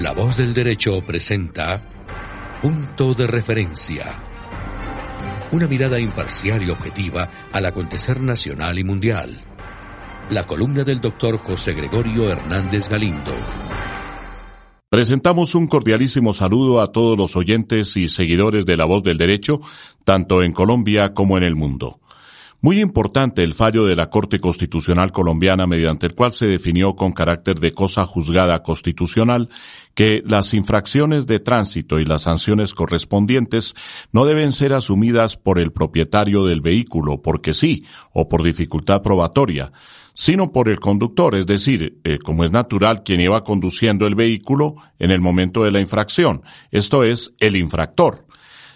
La voz del derecho presenta Punto de referencia. Una mirada imparcial y objetiva al acontecer nacional y mundial. La columna del doctor José Gregorio Hernández Galindo. Presentamos un cordialísimo saludo a todos los oyentes y seguidores de La Voz del Derecho, tanto en Colombia como en el mundo. Muy importante el fallo de la Corte Constitucional colombiana mediante el cual se definió con carácter de cosa juzgada constitucional que las infracciones de tránsito y las sanciones correspondientes no deben ser asumidas por el propietario del vehículo porque sí o por dificultad probatoria, sino por el conductor, es decir, eh, como es natural quien iba conduciendo el vehículo en el momento de la infracción, esto es, el infractor.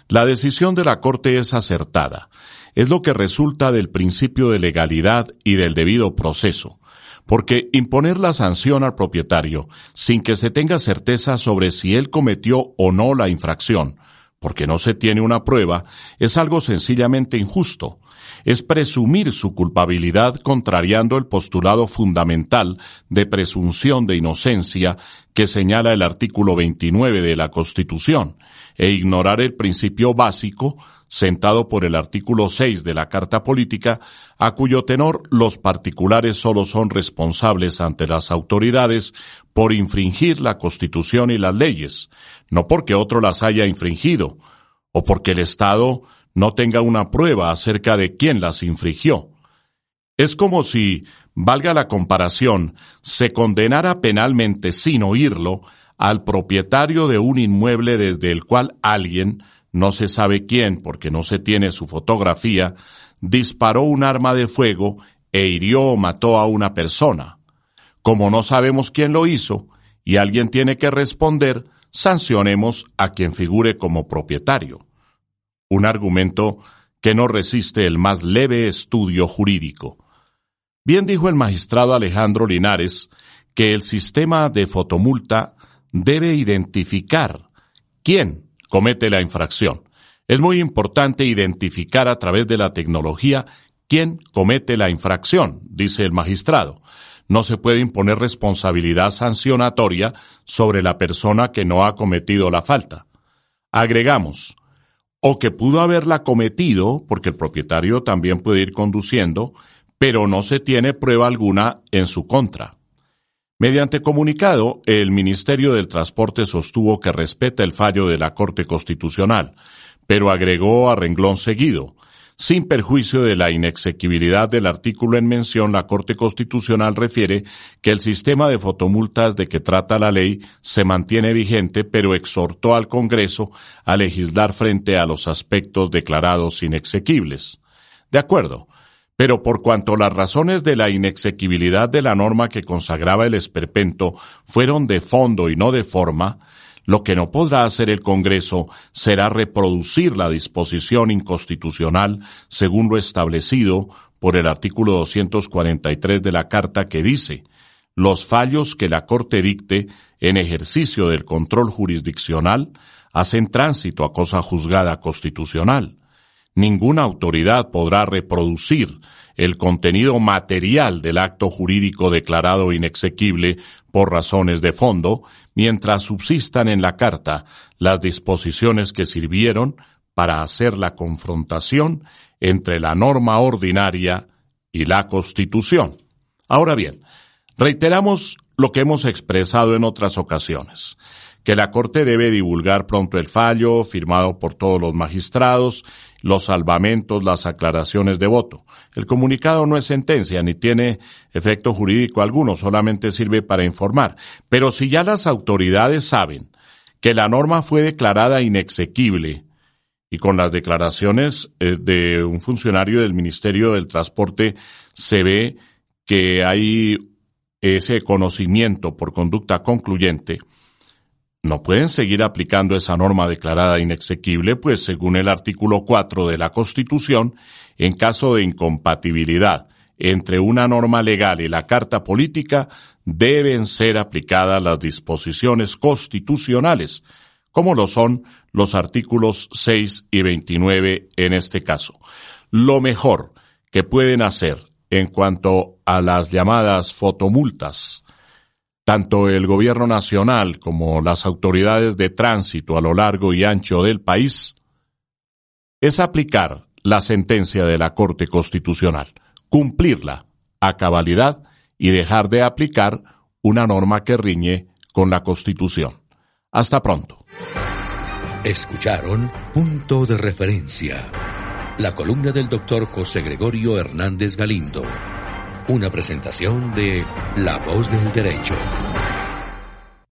La decisión de la Corte es acertada es lo que resulta del principio de legalidad y del debido proceso, porque imponer la sanción al propietario sin que se tenga certeza sobre si él cometió o no la infracción, porque no se tiene una prueba, es algo sencillamente injusto. Es presumir su culpabilidad contrariando el postulado fundamental de presunción de inocencia que señala el artículo 29 de la Constitución, e ignorar el principio básico sentado por el artículo 6 de la Carta Política, a cuyo tenor los particulares solo son responsables ante las autoridades por infringir la Constitución y las leyes, no porque otro las haya infringido, o porque el Estado no tenga una prueba acerca de quién las infringió. Es como si, valga la comparación, se condenara penalmente sin oírlo al propietario de un inmueble desde el cual alguien, no se sabe quién porque no se tiene su fotografía, disparó un arma de fuego e hirió o mató a una persona. Como no sabemos quién lo hizo y alguien tiene que responder, sancionemos a quien figure como propietario. Un argumento que no resiste el más leve estudio jurídico. Bien dijo el magistrado Alejandro Linares que el sistema de fotomulta debe identificar quién comete la infracción. Es muy importante identificar a través de la tecnología quién comete la infracción, dice el magistrado. No se puede imponer responsabilidad sancionatoria sobre la persona que no ha cometido la falta. Agregamos, o que pudo haberla cometido, porque el propietario también puede ir conduciendo, pero no se tiene prueba alguna en su contra. Mediante comunicado, el Ministerio del Transporte sostuvo que respeta el fallo de la Corte Constitucional, pero agregó a renglón seguido, sin perjuicio de la inexequibilidad del artículo en mención, la Corte Constitucional refiere que el sistema de fotomultas de que trata la ley se mantiene vigente, pero exhortó al Congreso a legislar frente a los aspectos declarados inexequibles. De acuerdo, pero por cuanto las razones de la inexequibilidad de la norma que consagraba el esperpento fueron de fondo y no de forma, lo que no podrá hacer el Congreso será reproducir la disposición inconstitucional según lo establecido por el artículo 243 de la Carta que dice los fallos que la Corte dicte en ejercicio del control jurisdiccional hacen tránsito a cosa juzgada constitucional ninguna autoridad podrá reproducir el contenido material del acto jurídico declarado inexequible por razones de fondo, mientras subsistan en la Carta las disposiciones que sirvieron para hacer la confrontación entre la norma ordinaria y la Constitución. Ahora bien, reiteramos lo que hemos expresado en otras ocasiones que la Corte debe divulgar pronto el fallo, firmado por todos los magistrados, los salvamentos, las aclaraciones de voto. El comunicado no es sentencia ni tiene efecto jurídico alguno, solamente sirve para informar. Pero si ya las autoridades saben que la norma fue declarada inexequible, y con las declaraciones eh, de un funcionario del Ministerio del Transporte se ve que hay ese conocimiento por conducta concluyente, no pueden seguir aplicando esa norma declarada inexequible, pues según el artículo 4 de la Constitución, en caso de incompatibilidad entre una norma legal y la Carta Política, deben ser aplicadas las disposiciones constitucionales, como lo son los artículos 6 y 29 en este caso. Lo mejor que pueden hacer en cuanto a las llamadas fotomultas tanto el gobierno nacional como las autoridades de tránsito a lo largo y ancho del país, es aplicar la sentencia de la Corte Constitucional, cumplirla a cabalidad y dejar de aplicar una norma que riñe con la Constitución. Hasta pronto. Escucharon Punto de Referencia, la columna del doctor José Gregorio Hernández Galindo. Una presentación de La Voz del Derecho.